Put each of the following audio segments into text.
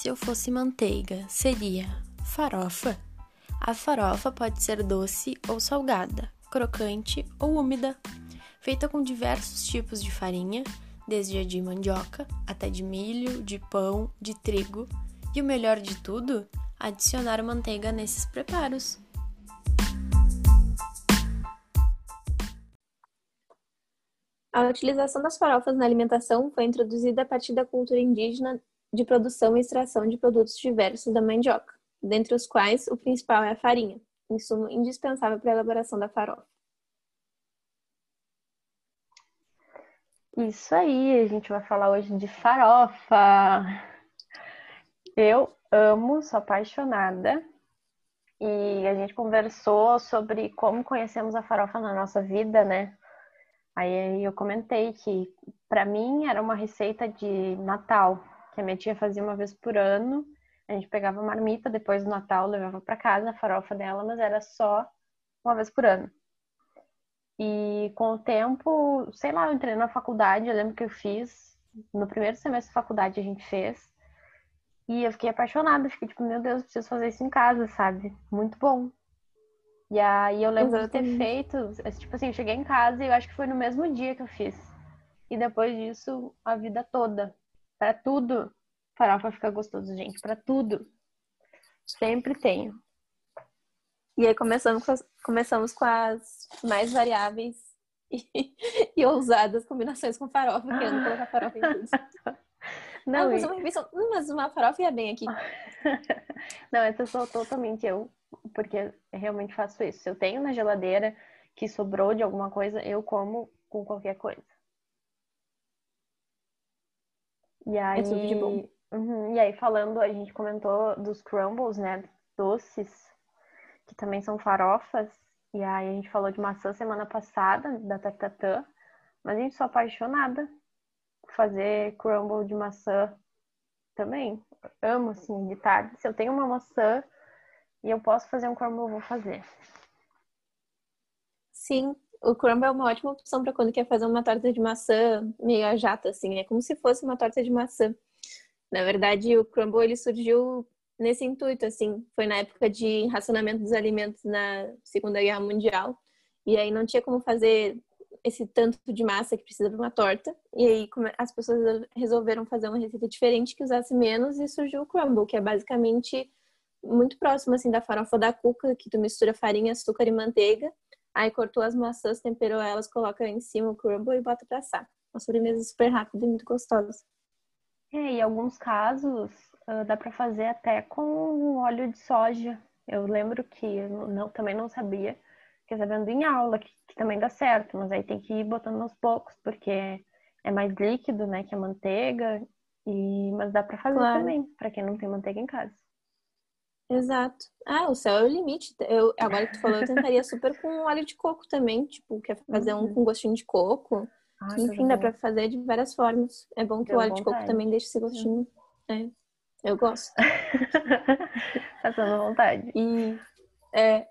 Se eu fosse manteiga, seria farofa? A farofa pode ser doce ou salgada, crocante ou úmida, feita com diversos tipos de farinha, desde a de mandioca até de milho, de pão, de trigo, e o melhor de tudo, adicionar manteiga nesses preparos. A utilização das farofas na alimentação foi introduzida a partir da cultura indígena de produção e extração de produtos diversos da mandioca, dentre os quais o principal é a farinha, insumo indispensável para a elaboração da farofa. Isso aí, a gente vai falar hoje de farofa. Eu amo, sou apaixonada. E a gente conversou sobre como conhecemos a farofa na nossa vida, né? Aí eu comentei que para mim era uma receita de Natal, que a minha tia fazia uma vez por ano. A gente pegava marmita depois do Natal, levava para casa a farofa dela, mas era só uma vez por ano. E com o tempo, sei lá, eu entrei na faculdade, eu lembro que eu fiz, no primeiro semestre da faculdade a gente fez, e eu fiquei apaixonada, fiquei tipo, meu Deus, preciso fazer isso em casa, sabe? Muito bom. E aí eu lembro Exatamente. de ter feito, tipo assim, eu cheguei em casa e eu acho que foi no mesmo dia que eu fiz. E depois disso, a vida toda. Para tudo, farofa fica gostoso, gente. Para tudo. Sempre tenho. E aí começamos com as, começamos com as mais variáveis e, e ousadas combinações com farofa, querendo colocar farofa em tudo. Não, mas, uma refeição, hum, mas uma farofa ia bem aqui. Não, essa sou totalmente eu, porque realmente faço isso. Se eu tenho na geladeira que sobrou de alguma coisa, eu como com qualquer coisa. E aí, é tudo de bom. Uhum, e aí, falando, a gente comentou dos crumbles, né? Doces que também são farofas. E aí a gente falou de maçã semana passada, da Tatatã. Mas a gente sou apaixonada por fazer crumble de maçã também. Amo, assim, de tarde. Se eu tenho uma maçã e eu posso fazer um crumble, eu vou fazer. Sim, o crumble é uma ótima opção para quando quer fazer uma torta de maçã meio a jato, assim. É como se fosse uma torta de maçã. Na verdade, o crumble ele surgiu nesse intuito, assim. Foi na época de racionamento dos alimentos na Segunda Guerra Mundial. E aí não tinha como fazer esse tanto de massa que precisa para uma torta. E aí as pessoas resolveram fazer uma receita diferente que usasse menos e surgiu o crumble, que é basicamente muito próximo assim da farofa da cuca, que tu mistura farinha, açúcar e manteiga. Aí cortou as maçãs, temperou elas, coloca em cima o crumble e bota para assar. Uma sobremesa super rápida e muito gostosa. É, em alguns casos, uh, dá para fazer até com óleo de soja. Eu lembro que não, também não sabia, que sabendo em aula que, que, também dá certo, mas aí tem que ir botando aos poucos, porque é mais líquido, né, que a manteiga, e mas dá para fazer claro. também, para quem não tem manteiga em casa. Exato. Ah, o céu é o limite. Eu, agora que tu falou, eu tentaria super com óleo de coco também, tipo, quer fazer um uhum. com gostinho de coco. Ai, Enfim, dá para fazer de várias formas. É bom que Deu o óleo vontade. de coco também deixe esse gostinho. É. Eu gosto. Passando vontade. E, é,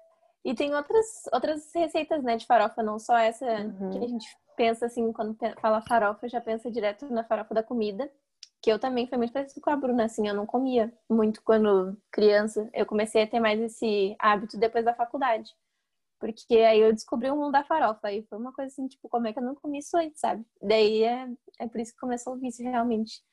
e tem outras, outras receitas, né, de farofa, não só essa uhum. que a gente pensa assim, quando fala farofa, já pensa direto na farofa da comida. Que eu também foi muito parecido com a Bruna, assim, eu não comia muito quando criança. Eu comecei a ter mais esse hábito depois da faculdade. Porque aí eu descobri o mundo da farofa. E foi uma coisa assim, tipo, como é que eu não comi isso antes, sabe? Daí é, é por isso que começou o vício, realmente.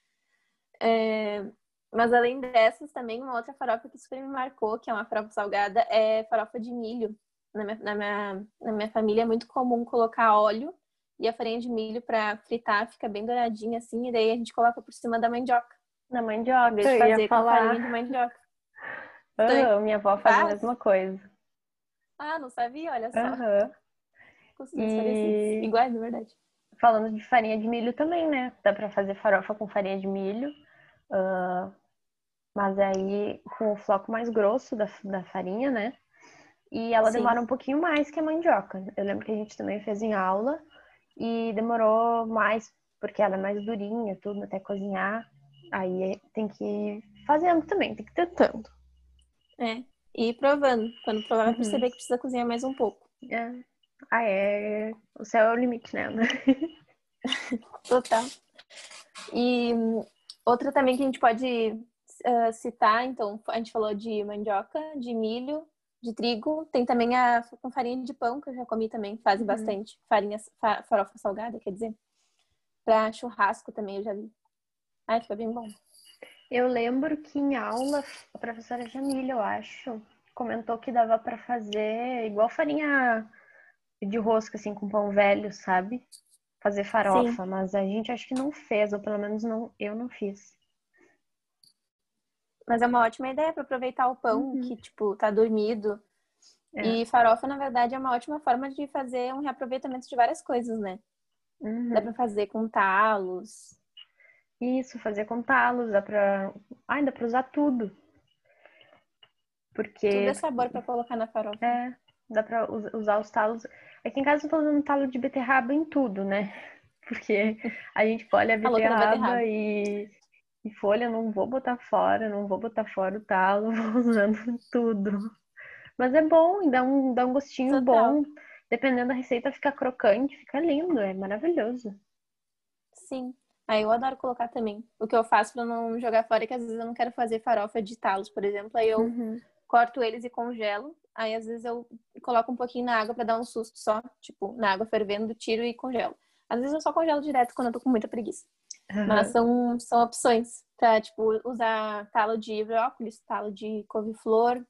É, mas além dessas, também uma outra farofa que super me marcou, que é uma farofa salgada, é farofa de milho. Na minha, na minha, na minha família é muito comum colocar óleo e a farinha de milho para fritar, fica bem douradinha assim, e daí a gente coloca por cima da mandioca. Na mandioca, de fazer falar. com farinha de mandioca. Uhum, minha avó faz, faz a mesma coisa. Ah, não sabia? Olha só. Uhum. E... iguais, na verdade. Falando de farinha de milho também, né? Dá para fazer farofa com farinha de milho. Uh, mas aí com o floco mais grosso da, da farinha, né? E ela Sim. demora um pouquinho mais que a mandioca. Eu lembro que a gente também fez em aula e demorou mais, porque ela é mais durinha, tudo, até cozinhar. Aí tem que ir fazendo também, tem que ir tentando. É, e ir provando. Quando provar, vai uhum. perceber que precisa cozinhar mais um pouco. É. Ah, é. O céu é o limite, né? Total. E Outra também que a gente pode uh, citar, então, a gente falou de mandioca, de milho, de trigo. Tem também a com farinha de pão, que eu já comi também, fazem uhum. bastante. Farinha, farofa salgada, quer dizer. Pra churrasco também eu já vi. Ai, fica bem bom. Eu lembro que em aula, a professora Jamília, eu acho, comentou que dava para fazer igual farinha de rosca, assim, com pão velho, sabe? Fazer farofa, Sim. mas a gente acho que não fez, ou pelo menos não, eu não fiz. Mas é uma ótima ideia para aproveitar o pão uhum. que, tipo, tá dormido. É. E farofa, na verdade, é uma ótima forma de fazer um reaproveitamento de várias coisas, né? Uhum. Dá pra fazer com talos. Isso, fazer com talos, dá pra. Ah, dá pra usar tudo. Porque. Tudo é sabor pra colocar na farofa. É, dá pra usar os talos. Aqui em casa eu tô usando talo de beterraba em tudo, né? Porque a gente colhe a beterraba, beterraba. E, e folha, não vou botar fora, não vou botar fora o talo, vou usando tudo. Mas é bom, dá um, dá um gostinho Total. bom dependendo da receita, fica crocante, fica lindo, é maravilhoso. Sim. Aí ah, eu adoro colocar também. O que eu faço para não jogar fora é que às vezes eu não quero fazer farofa de talos, por exemplo, aí eu uhum. corto eles e congelo. Aí às vezes eu coloco um pouquinho na água para dar um susto só, tipo, na água fervendo, tiro e congelo. Às vezes eu só congelo direto quando eu tô com muita preguiça. Uhum. Mas são, são opções pra, tipo, usar talo de brócolis, talo de couve-flor.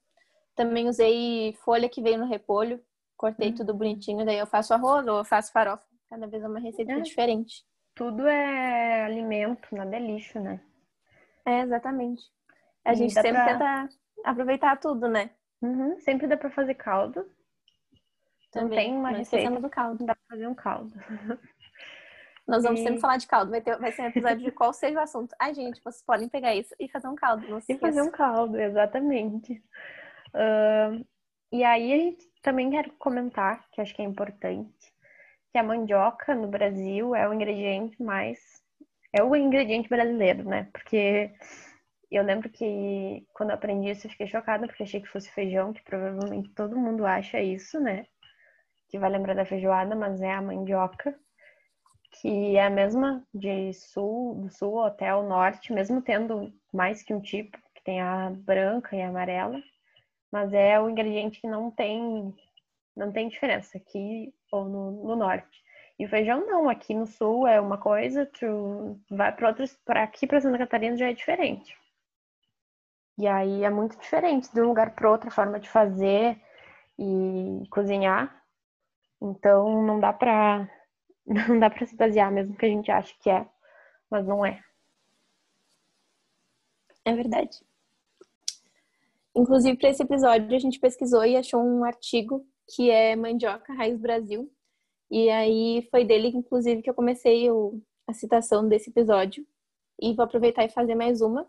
Também usei folha que veio no repolho, Cortei uhum. tudo bonitinho, daí eu faço arroz ou eu faço farofa. Cada vez é uma receita é. diferente. Tudo é alimento, nada é lixo, né? É, exatamente. A e gente sempre pra... tenta aproveitar tudo, né? Uhum. Sempre dá pra fazer caldo. Também. Não tem uma Não receita do caldo. Dá pra fazer um caldo. Nós vamos sempre falar de caldo. Vai, ter, vai ser um episódio de qual seja o assunto. Ai, gente, vocês podem pegar isso e fazer um caldo. Não se e fazer um caldo, exatamente. Uh, e aí a gente também quero comentar, que acho que é importante, que a mandioca no Brasil é o ingrediente mais. É o ingrediente brasileiro, né? Porque eu lembro que quando aprendi isso eu fiquei chocada, porque achei que fosse feijão, que provavelmente todo mundo acha isso, né? Que vai lembrar da feijoada, mas é a mandioca, que é a mesma de sul, do sul até o norte, mesmo tendo mais que um tipo, que tem a branca e a amarela mas é o ingrediente que não tem não tem diferença aqui ou no, no norte. E o feijão não, aqui no sul é uma coisa, tu vai para outros, para aqui para Santa Catarina já é diferente. E aí é muito diferente de um lugar para outro a forma de fazer e cozinhar. Então não dá para não dá para se basear mesmo que a gente acha que é, mas não é. É verdade. Inclusive, para esse episódio, a gente pesquisou e achou um artigo que é Mandioca Raiz Brasil. E aí foi dele, inclusive, que eu comecei o, a citação desse episódio. E vou aproveitar e fazer mais uma,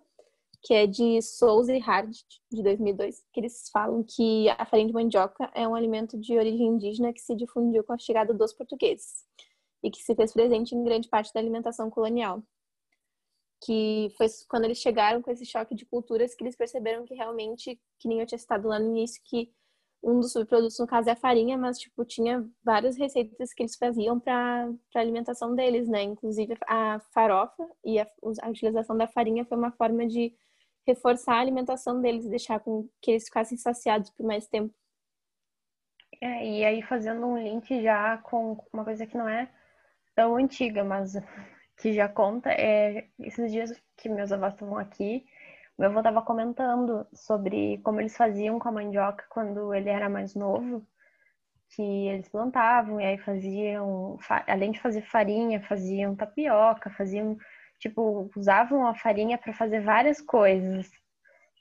que é de Souza e Hard, de 2002, que eles falam que a farinha de mandioca é um alimento de origem indígena que se difundiu com a chegada dos portugueses e que se fez presente em grande parte da alimentação colonial que foi quando eles chegaram com esse choque de culturas que eles perceberam que realmente, que nem eu tinha citado lá no início, que um dos subprodutos, no caso, é a farinha, mas, tipo, tinha várias receitas que eles faziam para a alimentação deles, né? Inclusive a farofa e a, a, utilização da farinha foi uma forma de reforçar a alimentação deles, deixar com que eles ficassem saciados por mais tempo. É, e aí fazendo um link já com uma coisa que não é tão antiga, mas que já conta é esses dias que meus avós estavam aqui, meu avô estava comentando sobre como eles faziam com a mandioca quando ele era mais novo, que eles plantavam e aí faziam, além de fazer farinha, faziam tapioca, faziam, tipo, usavam a farinha para fazer várias coisas.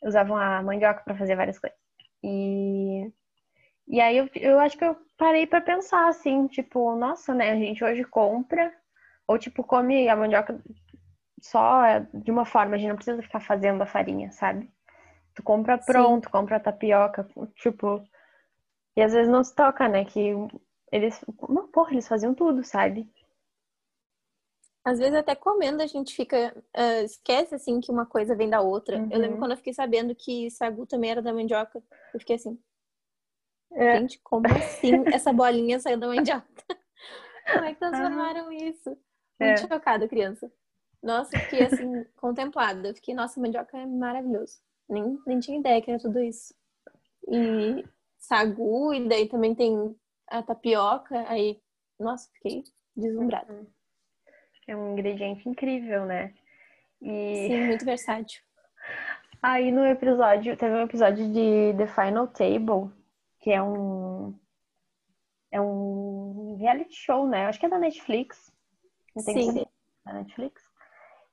Usavam a mandioca para fazer várias coisas. E e aí eu, eu acho que eu parei para pensar assim, tipo, nossa, né, a gente hoje compra ou tipo, come a mandioca só de uma forma, a gente não precisa ficar fazendo a farinha, sabe? Tu compra pronto, Sim. compra tapioca, tipo. E às vezes não se toca, né? Que eles. Não, porra, eles faziam tudo, sabe? Às vezes até comendo a gente fica. Uh, esquece assim que uma coisa vem da outra. Uhum. Eu lembro uhum. quando eu fiquei sabendo que sagu também era da mandioca. Eu fiquei assim. É. Gente, como assim essa bolinha saiu da mandioca? como é que transformaram isso? Muito é. chocada, criança. Nossa, fiquei assim, contemplada. Eu fiquei, nossa, mandioca é maravilhoso. Nem, nem tinha ideia que era tudo isso. E sagu, e daí também tem a tapioca. Aí, nossa, fiquei deslumbrada. Uhum. É um ingrediente incrível, né? E... Sim, muito versátil. Aí no episódio, teve um episódio de The Final Table, que é um é um reality show, né? Acho que é da Netflix. Não tem Sim. Da Netflix.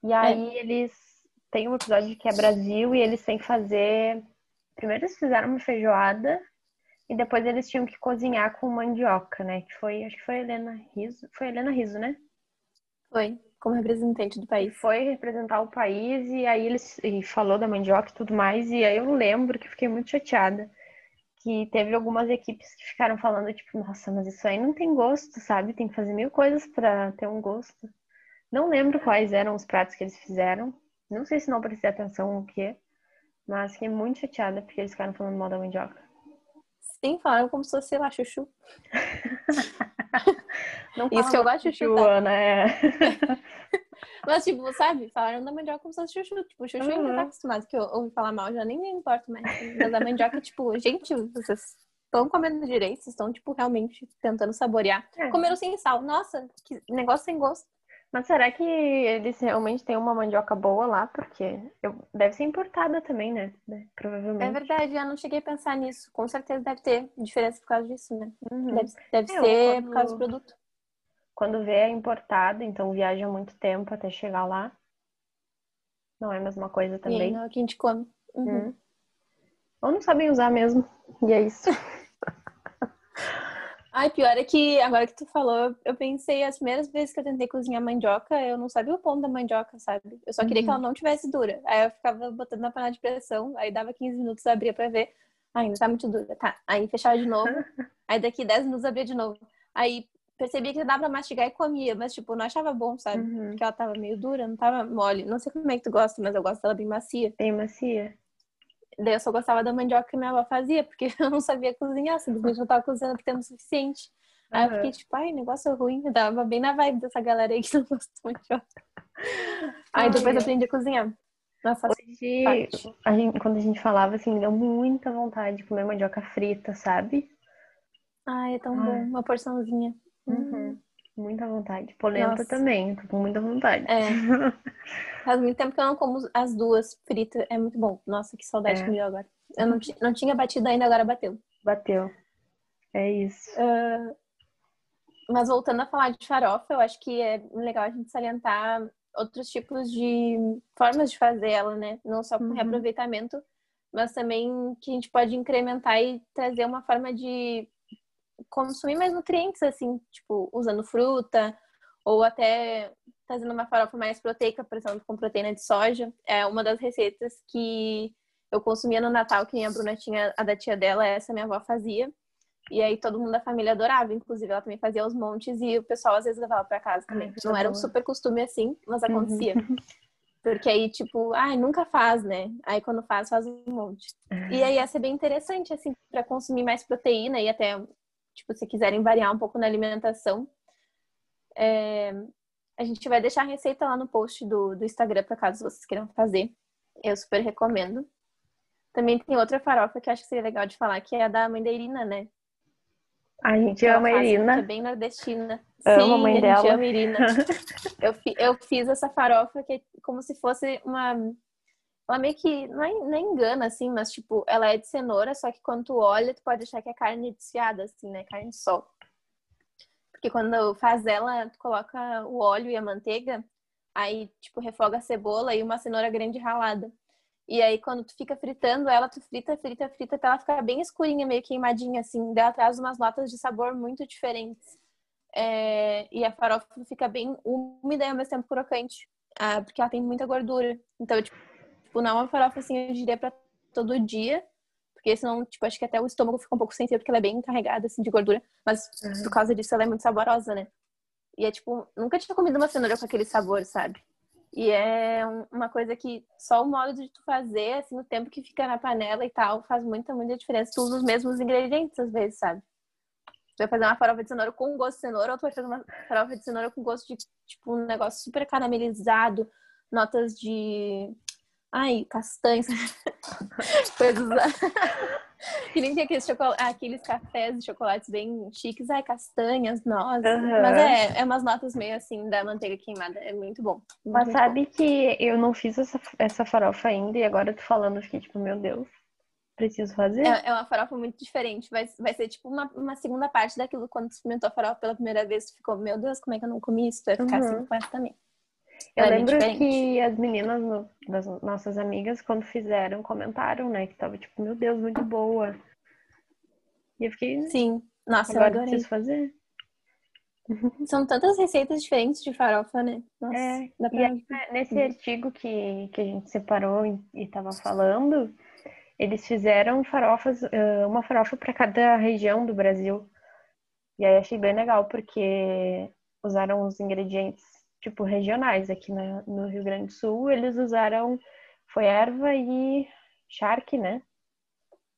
E aí é. eles têm um episódio que é Brasil e eles têm que fazer. Primeiro eles fizeram uma feijoada e depois eles tinham que cozinhar com mandioca, né? Que foi, acho que foi a Helena Riso. Foi Helena Riso, né? Foi, como representante do país. Foi representar o país e aí eles e falou da mandioca e tudo mais. E aí eu lembro que fiquei muito chateada. Que teve algumas equipes que ficaram falando, tipo, nossa, mas isso aí não tem gosto, sabe? Tem que fazer mil coisas para ter um gosto. Não lembro quais eram os pratos que eles fizeram. Não sei se não prestei atenção o que, mas fiquei muito chateada porque eles ficaram falando mal da mandioca. Sim, falaram como se fosse, sei lá, chuchu. não Isso que eu gosto de chuchu, né? Mas, tipo, sabe? Falaram da mandioca como se fosse chuchu. Tipo, chuchu uhum. ainda tá acostumado, que eu ouvi falar mal, já nem me importo mais. Mas a mandioca, tipo, gente, vocês estão comendo direito, vocês estão, tipo, realmente tentando saborear. É. Comeram sem sal. Nossa, que negócio sem gosto. Mas será que eles realmente têm uma mandioca boa lá? Porque eu... deve ser importada também, né? Provavelmente. É verdade, eu não cheguei a pensar nisso. Com certeza deve ter diferença por causa disso, né? Uhum. Deve, deve é, ser quando... por causa do produto. Quando vê é importado, então viaja muito tempo até chegar lá. Não é a mesma coisa também. não é o que a gente come. Uhum. Uhum. Ou não sabem usar mesmo. E é isso. Ai, pior é que agora que tu falou, eu pensei as primeiras vezes que eu tentei cozinhar mandioca, eu não sabia o ponto da mandioca, sabe? Eu só queria uhum. que ela não tivesse dura. Aí eu ficava botando na panela de pressão, aí dava 15 minutos, abria pra ver. ainda tá muito dura, tá. Aí fechava de novo. aí daqui 10 minutos abria de novo. Aí percebia que dava pra mastigar e comia, mas tipo, não achava bom, sabe? Uhum. Porque ela tava meio dura, não tava mole. Não sei como é que tu gosta, mas eu gosto dela bem macia. Bem macia. Daí eu só gostava da mandioca que minha avó fazia, porque eu não sabia cozinhar, simplesmente não tava cozinhando porque tempo suficiente. Uhum. Aí eu fiquei tipo, ai, negócio ruim. Eu tava bem na vibe dessa galera aí que não gosta de mandioca. Aí depois eu aprendi a cozinhar. Nossa, Hoje, a gente, quando a gente falava, assim, me deu muita vontade de comer mandioca frita, sabe? Ai, é tão bom. Uma porçãozinha. Uhum. Muita vontade. Polenta Nossa. também, tô com muita vontade. É. Faz muito tempo que eu não como as duas fritas. É muito bom. Nossa, que saudade é. que me deu agora. Eu não, não tinha batido ainda, agora bateu. Bateu. É isso. Uh, mas voltando a falar de farofa, eu acho que é legal a gente salientar outros tipos de formas de fazer ela, né? Não só com uhum. reaproveitamento, mas também que a gente pode incrementar e trazer uma forma de consumir mais nutrientes, assim, tipo, usando fruta, ou até fazendo uma farofa mais proteica, por exemplo, com proteína de soja. É uma das receitas que eu consumia no Natal, que a Bruna tinha, a da tia dela, essa minha avó fazia. E aí todo mundo da família adorava, inclusive ela também fazia os montes e o pessoal às vezes levava para casa também. Ai, Não era um super costume assim, mas uhum. acontecia. Uhum. Porque aí, tipo, ai, nunca faz, né? Aí quando faz, faz um monte. Uhum. E aí ia ser bem interessante, assim, para consumir mais proteína e até tipo, se quiserem variar um pouco na alimentação. É, a gente vai deixar a receita lá no post do, do Instagram para caso vocês queiram fazer. Eu super recomendo. Também tem outra farofa que eu acho que seria legal de falar, que é a da mãe da Irina, né? A gente ama a Irina. É bem nordestina. Amo a mãe dela. Ama a Irina. eu, eu fiz essa farofa que é como se fosse uma ela meio que não, é, não é engana, assim, mas tipo, ela é de cenoura, só que quando tu olha, tu pode achar que é carne desfiada, assim, né? Carne de sol. Porque quando faz ela, tu coloca o óleo e a manteiga, aí, tipo, refoga a cebola e uma cenoura grande ralada. E aí, quando tu fica fritando ela, tu frita, frita, frita, até ela ficar bem escurinha, meio queimadinha, assim. Daí ela traz umas notas de sabor muito diferentes. É... E a farofa fica bem úmida e ao mesmo tempo crocante. Ah, porque ela tem muita gordura. Então, tipo, Tipo, não é uma farofa assim, eu diria pra todo dia. Porque senão, tipo, acho que até o estômago fica um pouco sensível, porque ela é bem carregada, assim, de gordura. Mas uhum. por causa disso, ela é muito saborosa, né? E é tipo, nunca tinha comido uma cenoura com aquele sabor, sabe? E é uma coisa que só o modo de tu fazer, assim, o tempo que fica na panela e tal, faz muita, muita diferença. Tu usa os mesmos ingredientes às vezes, sabe? Tu vai fazer uma farofa de cenoura com gosto de cenoura ou tu vai fazer uma farofa de cenoura com gosto de, tipo, um negócio super caramelizado, notas de. Ai, castanhas. Coisas. que nem tem aqueles, chocolate, aqueles cafés de chocolates bem chiques. Ai, castanhas, nozes. Uhum. Mas é, é umas notas meio assim da manteiga queimada. É muito bom. Muito, Mas sabe bom. que eu não fiz essa, essa farofa ainda e agora eu tô falando, fiquei tipo, meu Deus preciso fazer? É, é, uma farofa muito diferente. Vai, vai ser tipo uma, uma segunda parte daquilo quando tu experimentou a farofa pela primeira vez. Tu ficou, meu Deus, como é que eu não comi isso? Tu vai ficar assim uhum. assim com essa também. Eu é lembro que as meninas no, das nossas amigas, quando fizeram, comentaram, né? Que tava tipo, meu Deus, muito boa. E eu fiquei. Sim, nossa, agora eu adorei. preciso fazer. São tantas receitas diferentes de farofa, né? Nossa, é, pra... e aí, nesse artigo que, que a gente separou e, e tava falando, eles fizeram farofas, uma farofa para cada região do Brasil. E aí achei bem legal, porque usaram os ingredientes, tipo, regionais. Aqui no Rio Grande do Sul, eles usaram, foi erva e charque, né?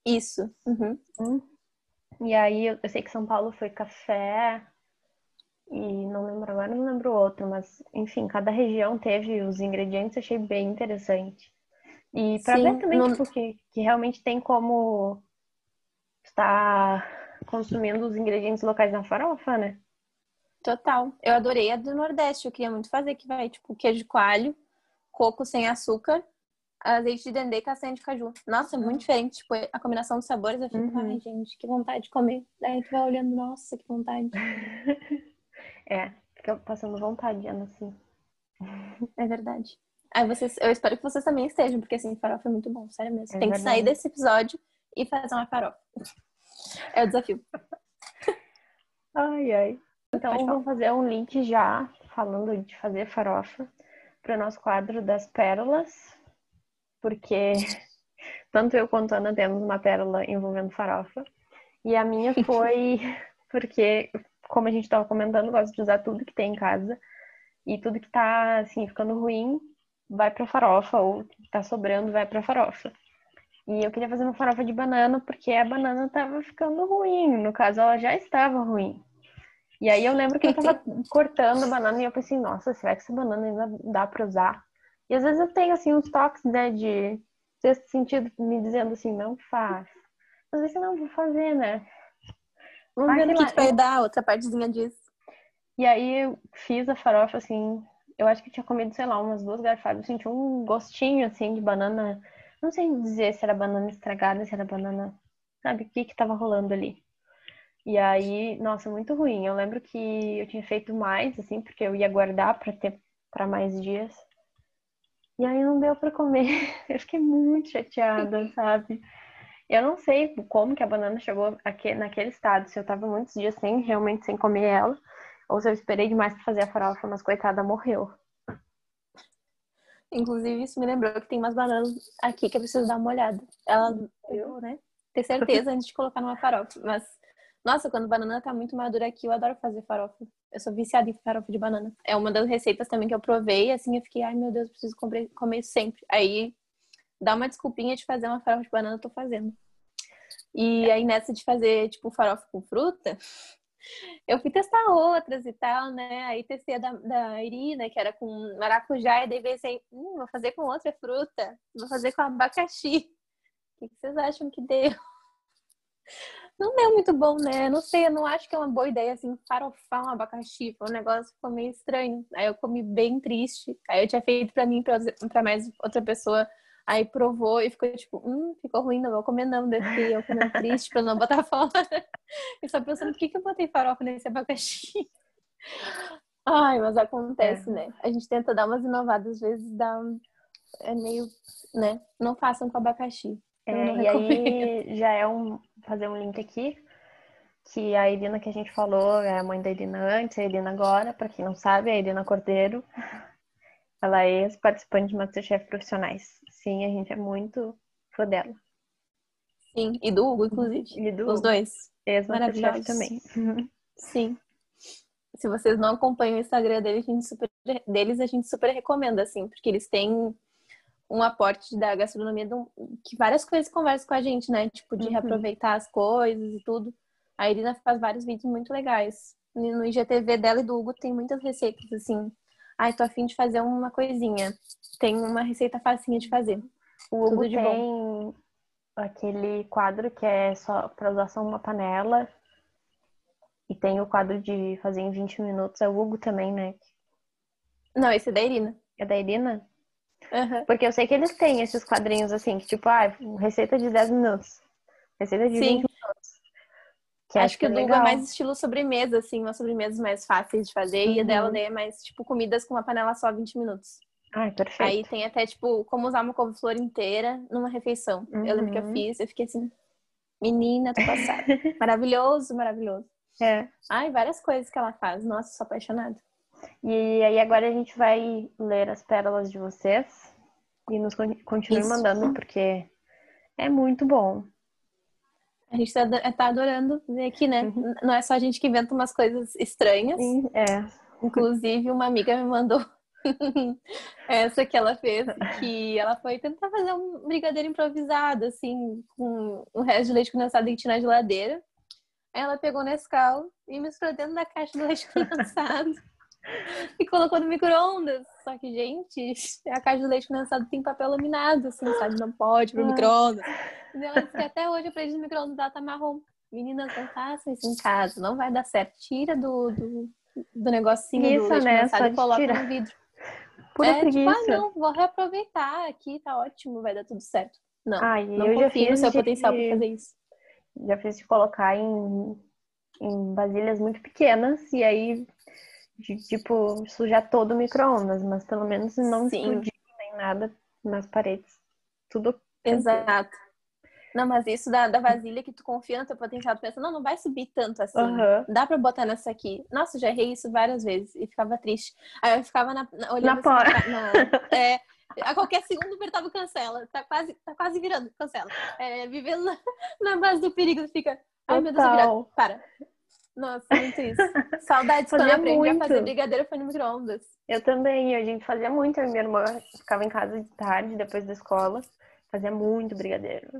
Isso. Uhum. Hum. E aí, eu sei que São Paulo foi café, e não lembro agora, não lembro outro, mas enfim, cada região teve os ingredientes, achei bem interessante. E para ver também não... tipo, que, que realmente tem como estar consumindo os ingredientes locais na farofa, né? Total. Eu adorei a do Nordeste. Eu queria muito fazer que vai, tipo, queijo de coalho, coco sem açúcar, azeite de dendê e castanha de caju. Nossa, é muito diferente. Tipo, a combinação dos sabores, eu fico, uhum. ai, gente, que vontade de comer. Daí tu vai olhando, nossa, que vontade. é, fica passando vontade, Ana, assim. É verdade. Aí vocês, eu espero que vocês também estejam, porque assim, farofa é muito bom, sério mesmo. É Tem verdade. que sair desse episódio e fazer uma farofa. É o desafio. Ai, ai. Então vamos fazer um link já, falando de fazer farofa, para o nosso quadro das pérolas, porque tanto eu quanto a Ana temos uma pérola envolvendo farofa. E a minha foi porque, como a gente estava comentando, gosto de usar tudo que tem em casa. E tudo que tá, assim, ficando ruim, vai para farofa, ou tá sobrando, vai para farofa. E eu queria fazer uma farofa de banana porque a banana tava ficando ruim. No caso, ela já estava ruim. E aí eu lembro que eu tava cortando a banana e eu pensei, nossa, será que essa banana ainda dá para usar? E às vezes eu tenho assim uns toques, né, de sexto sentido me dizendo assim, não faz. Às vezes não vou fazer, né? Vamos ver o que, vai dar, outra partezinha disso. E aí eu fiz a farofa assim, eu acho que tinha comido, sei lá, umas duas garfadas. Eu senti um gostinho, assim, de banana. Não sei dizer se era banana estragada, se era banana. Sabe o que que tava rolando ali? E aí, nossa, muito ruim. Eu lembro que eu tinha feito mais, assim, porque eu ia guardar para ter para mais dias. E aí não deu para comer. Eu fiquei muito chateada, sabe? Eu não sei como que a banana chegou aqui, naquele estado, se eu tava muitos dias sem, realmente sem comer ela. Ou se eu esperei demais pra fazer a farofa, mas coitada, morreu. Inclusive, isso me lembrou que tem umas bananas aqui que eu preciso dar uma olhada. Ela, eu, né? Ter certeza antes de colocar numa farofa. Mas, nossa, quando banana tá muito madura aqui, eu adoro fazer farofa. Eu sou viciada em farofa de banana. É uma das receitas também que eu provei, assim, eu fiquei, ai meu Deus, preciso comer, comer sempre. Aí, dá uma desculpinha de fazer uma farofa de banana, eu tô fazendo. E aí, nessa de fazer, tipo, farofa com fruta, eu fui testar outras e tal, né? Aí testei a da, da Irina, que era com maracujá, e daí pensei, hum, vou fazer com outra fruta, vou fazer com abacaxi. O que vocês acham que deu? Não deu muito bom, né? Não sei, eu não acho que é uma boa ideia, assim, farofar um abacaxi. Foi um negócio ficou meio estranho. Aí eu comi bem triste. Aí eu tinha feito pra mim, pra, pra mais outra pessoa Aí provou e ficou tipo, hum, ficou ruim, não vou comer não. Daí eu comendo triste pra não botar fora. E só pensando, por que, que eu botei farofa nesse abacaxi? Ai, mas acontece, é. né? A gente tenta dar umas inovadas, às vezes dá é meio, né? Não façam com abacaxi. É, e aí já é um fazer um link aqui que a Irina que a gente falou é a mãe da Irina antes, a Irina agora, para quem não sabe, é a Irina Cordeiro. Ela é participante de Masterchef profissionais. Sim, a gente é muito fã dela. Sim, e do Hugo, inclusive. E do Os dois. Ex-Masterchef também. Sim. Se vocês não acompanham o Instagram deles, a gente super, deles, a gente super recomenda, assim, porque eles têm um aporte da gastronomia que várias coisas conversam com a gente, né? Tipo, de uhum. reaproveitar as coisas e tudo. A Irina faz vários vídeos muito legais. No IGTV dela e do Hugo tem muitas receitas, assim. Ai, tô afim de fazer uma coisinha. Tem uma receita facinha de fazer. O Hugo tem bom. aquele quadro que é só para usar só uma panela. E tem o quadro de fazer em 20 minutos. É o Hugo também, né? Não, esse é da Irina. É da Irina? Uhum. Porque eu sei que eles têm esses quadrinhos assim, que tipo, ah, receita de 10 minutos. Receita de Sim. 20 minutos. Que acho, acho que, que o Duga é mais estilo sobremesa, assim, umas sobremesas mais fáceis de fazer. Uhum. E a dela uhum. daí é mais, tipo, comidas com uma panela só 20 minutos. Ai, perfeito. Aí tem até, tipo, como usar uma couve-flor inteira numa refeição. Uhum. Eu lembro que eu uhum. fiz, eu fiquei assim, menina, tô passada. maravilhoso, maravilhoso. É. Ai, várias coisas que ela faz. Nossa, sou apaixonada. E aí agora a gente vai ler as pérolas de vocês e nos continue Isso. mandando, porque é muito bom. A gente tá, tá adorando ver aqui, né? Uhum. Não é só a gente que inventa umas coisas estranhas. Sim, é. Inclusive, uma amiga me mandou essa que ela fez, que ela foi tentar fazer um brigadeiro improvisado, assim, com o resto de leite condensado que tinha na geladeira. Aí ela pegou Nescau e misturou dentro da caixa do leite condensado e colocou no micro-ondas. Só que, gente, a caixa de leite condensado tem papel laminado, assim, sabe? Não pode pro ah. micro-ondas. E ela disse que até hoje a parede do micro-ondas dela tá marrom. Meninas, não façam isso em casa, não vai dar certo. Tira do, do, do negocinho isso, do leite né? condensado e coloca tirar. no vidro. Pura é, preguiça. tipo, ah, não, vou reaproveitar aqui, tá ótimo, vai dar tudo certo. Não, Ai, não eu já fiz no seu de... potencial pra fazer isso. Já fiz de colocar em, em vasilhas muito pequenas e aí de tipo sujar todo o micro-ondas, mas pelo menos não Sim. explodir nem nada nas paredes. Tudo. Exato. Não, mas isso da, da vasilha que tu confia no teu potencial, tu pensa, não, não vai subir tanto assim. Uhum. Dá pra botar nessa aqui. Nossa, já errei isso várias vezes e ficava triste. Aí eu ficava na, na, olhando na assim, na, é, a qualquer segundo apertava cancela. Tá quase, tá quase virando, cancela. É, vivendo na, na base do perigo, fica. Ai, meu Deus, virar. Para. Nossa, muito isso. Saudades quando eu aprendi muito. a fazer brigadeiro foi no micro-ondas. Eu também, a gente fazia muito, eu e minha irmã ficava em casa de tarde, depois da escola, fazia muito brigadeiro.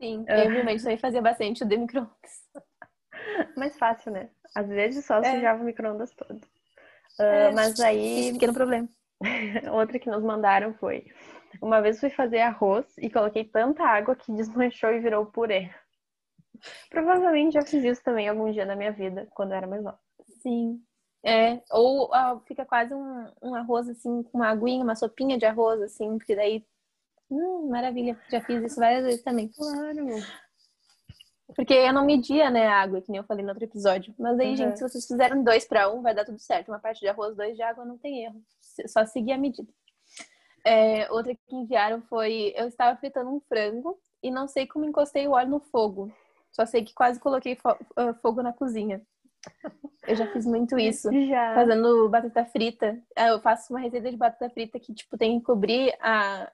Sim, eu e minha mãe também fazia bastante o de micro-ondas. Mais fácil, né? Às vezes só é. sujava o micro-ondas todo. Uh, é, mas aí. Pequeno problema. Outra que nos mandaram foi: uma vez fui fazer arroz e coloquei tanta água que desmanchou e virou purê. Provavelmente já fiz isso também algum dia na minha vida, quando eu era mais nova. Sim. É, ou ah, fica quase um, um, arroz assim, com uma aguinha, uma sopinha de arroz, assim, porque daí. Hum, maravilha, já fiz isso várias vezes também. Claro. Porque eu não media, né, a água, que nem eu falei no outro episódio. Mas aí, uhum. gente, se vocês fizerem dois para um, vai dar tudo certo. Uma parte de arroz, dois de água, não tem erro. Só seguir a medida. É, outra que enviaram foi: eu estava fritando um frango e não sei como encostei o óleo no fogo. Só sei que quase coloquei ah, fogo na cozinha. Eu já fiz muito isso. Já. Fazendo batata frita. Ah, eu faço uma receita de batata frita que, tipo, tem que cobrir a,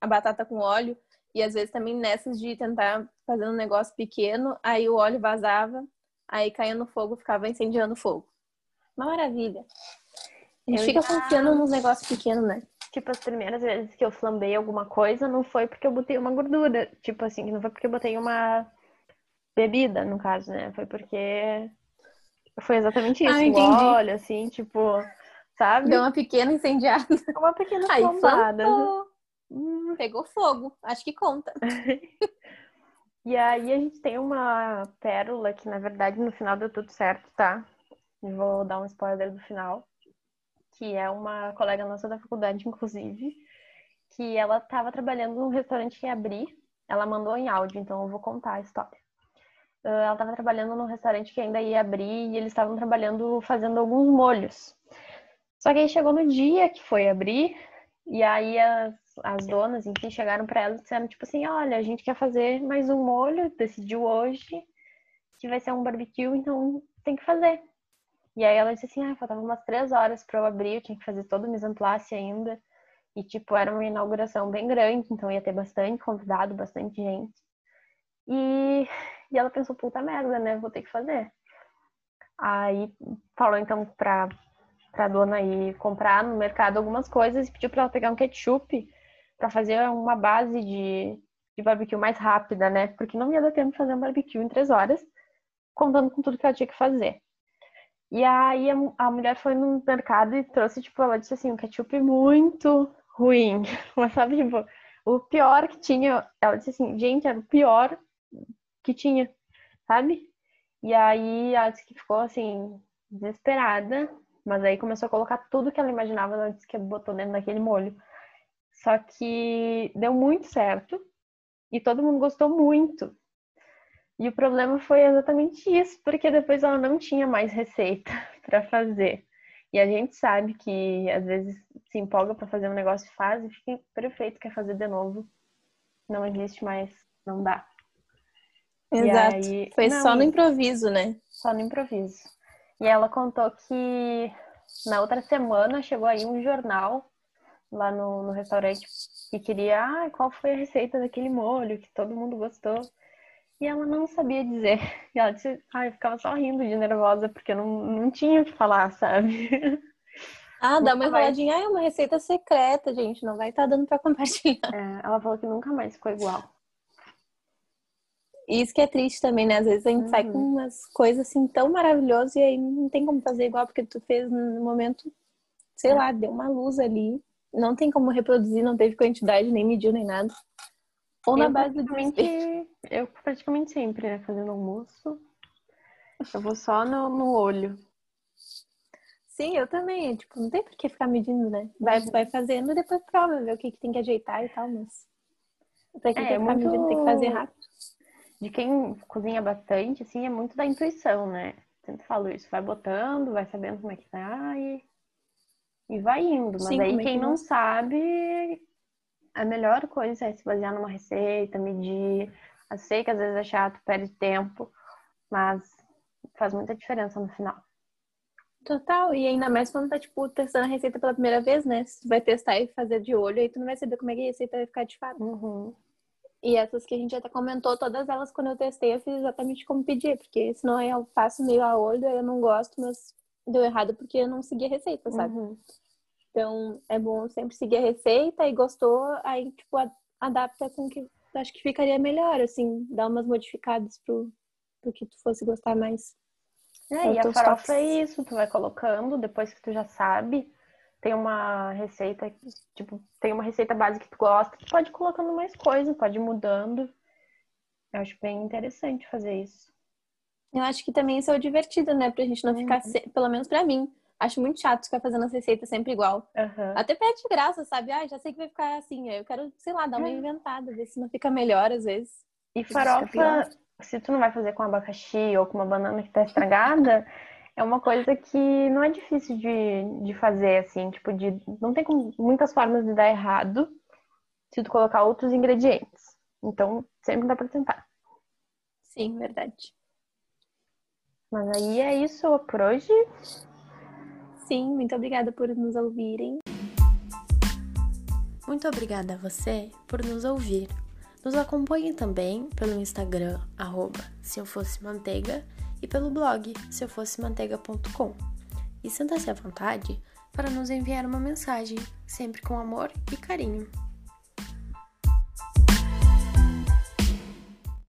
a batata com óleo. E às vezes também nessas de tentar fazer um negócio pequeno, aí o óleo vazava, aí caía no fogo, ficava incendiando o fogo. Uma maravilha. A gente eu fica já... confiando nos negócios pequenos, né? Tipo, as primeiras vezes que eu flambei alguma coisa, não foi porque eu botei uma gordura. Tipo assim, não foi porque eu botei uma bebida, no caso, né? Foi porque foi exatamente isso. Ah, o óleo, assim, tipo, sabe? Deu uma pequena incendiada. Uma pequena Aí, flambada. Hum. Pegou fogo. Acho que conta. e aí a gente tem uma pérola que, na verdade, no final deu tudo certo, tá? Vou dar um spoiler do final. Que é uma colega nossa da faculdade, inclusive, que ela estava trabalhando num restaurante que ia abrir. Ela mandou em áudio, então eu vou contar a história. Ah, ela estava trabalhando num restaurante que ainda ia abrir e eles estavam trabalhando fazendo alguns molhos. Só que aí chegou no dia que foi abrir e aí as, as donas, enfim, chegaram para ela e disseram tipo assim, olha, a gente quer fazer mais um molho, decidiu hoje que vai ser um barbecue, então tem que fazer. E aí ela disse assim, ah, faltava umas três horas para eu abrir, eu tinha que fazer todo o mise en place ainda. E, tipo, era uma inauguração bem grande, então ia ter bastante convidado, bastante gente. E, e ela pensou, puta merda, né? Vou ter que fazer. Aí falou então pra, pra dona ir comprar no mercado algumas coisas e pediu pra ela pegar um ketchup para fazer uma base de, de barbecue mais rápida, né? Porque não ia dar tempo de fazer um barbecue em três horas. contando com tudo que ela tinha que fazer. E aí a, mulher foi no mercado e trouxe, tipo, ela disse assim, um ketchup muito ruim. Mas sabe, tipo, o pior que tinha, ela disse assim, gente, era o pior que tinha, sabe? E aí ela disse que ficou assim, desesperada, mas aí começou a colocar tudo que ela imaginava, ela disse que botou dentro daquele molho. Só que deu muito certo e todo mundo gostou muito. E o problema foi exatamente isso, porque depois ela não tinha mais receita para fazer. E a gente sabe que às vezes se empolga para fazer um negócio e faz e fica perfeito, quer fazer de novo. Não existe mais, não dá. Exato. Aí, foi não, só no improviso, né? Só no improviso. E ela contou que na outra semana chegou aí um jornal lá no, no restaurante que queria, ah, qual foi a receita daquele molho que todo mundo gostou. E ela não sabia dizer. E ela disse, ah, eu ficava só rindo de nervosa, porque não, não tinha o que falar, sabe? Ah, dá uma enroladinha. Ah, é uma receita secreta, gente. Não vai estar tá dando para compartilhar. É, ela falou que nunca mais ficou igual. Isso que é triste também, né? Às vezes a gente uhum. sai com uhum. umas coisas assim tão maravilhosas e aí não tem como fazer igual, porque tu fez no momento, sei é. lá, deu uma luz ali. Não tem como reproduzir, não teve quantidade, nem mediu, nem nada. Ou na base do despeito. Eu praticamente sempre, né? Fazendo almoço. Eu vou só no, no olho. Sim, eu também. Tipo, não tem por que ficar medindo, né? Vai, uhum. vai fazendo e depois prova, ver o que, que tem que ajeitar e tal, mas. Pra que é, ficar muito... medindo, tem que fazer rápido. De quem cozinha bastante, assim, é muito da intuição, né? Sempre falo isso. Vai botando, vai sabendo como é que tá e, e vai indo. Mas Sim, aí é quem que não sabe a melhor coisa é se basear numa receita, medir. Eu sei que às vezes é chato, perde tempo, mas faz muita diferença no final. Total, e ainda mais quando tá, tipo, testando a receita pela primeira vez, né? Se tu vai testar e fazer de olho, aí tu não vai saber como é que a receita vai ficar de fato. Uhum. E essas que a gente até comentou, todas elas, quando eu testei, eu fiz exatamente como pedir, porque senão eu faço meio a olho, eu não gosto, mas deu errado porque eu não segui a receita, sabe? Uhum. Então, é bom sempre seguir a receita e gostou, aí, tipo, adapta com que acho que ficaria melhor, assim, dar umas modificadas pro, pro que tu fosse gostar mais. É, e a farofa toques. é isso, tu vai colocando, depois que tu já sabe, tem uma receita, tipo, tem uma receita básica que tu gosta, tu pode ir colocando mais coisa, pode ir mudando. Eu acho bem interessante fazer isso. Eu acho que também isso é o divertido, né? Pra gente não uhum. ficar, pelo menos pra mim, Acho muito chato ficar fazendo as receitas sempre igual. Uhum. Até perde graça, sabe? Ah, já sei que vai ficar assim. Eu quero, sei lá, dar uma é. inventada, ver se não fica melhor às vezes. E farofa, se tu não vai fazer com abacaxi ou com uma banana que tá estragada, é uma coisa que não é difícil de, de fazer, assim, tipo, de. Não tem muitas formas de dar errado se tu colocar outros ingredientes. Então, sempre dá pra tentar. Sim, verdade. Mas aí é isso por hoje. Sim, muito obrigada por nos ouvirem. Muito obrigada a você por nos ouvir. Nos acompanhe também pelo Instagram, arroba se eu fosse manteiga, e pelo blog se eu fosse manteiga.com. E sinta-se à vontade para nos enviar uma mensagem, sempre com amor e carinho.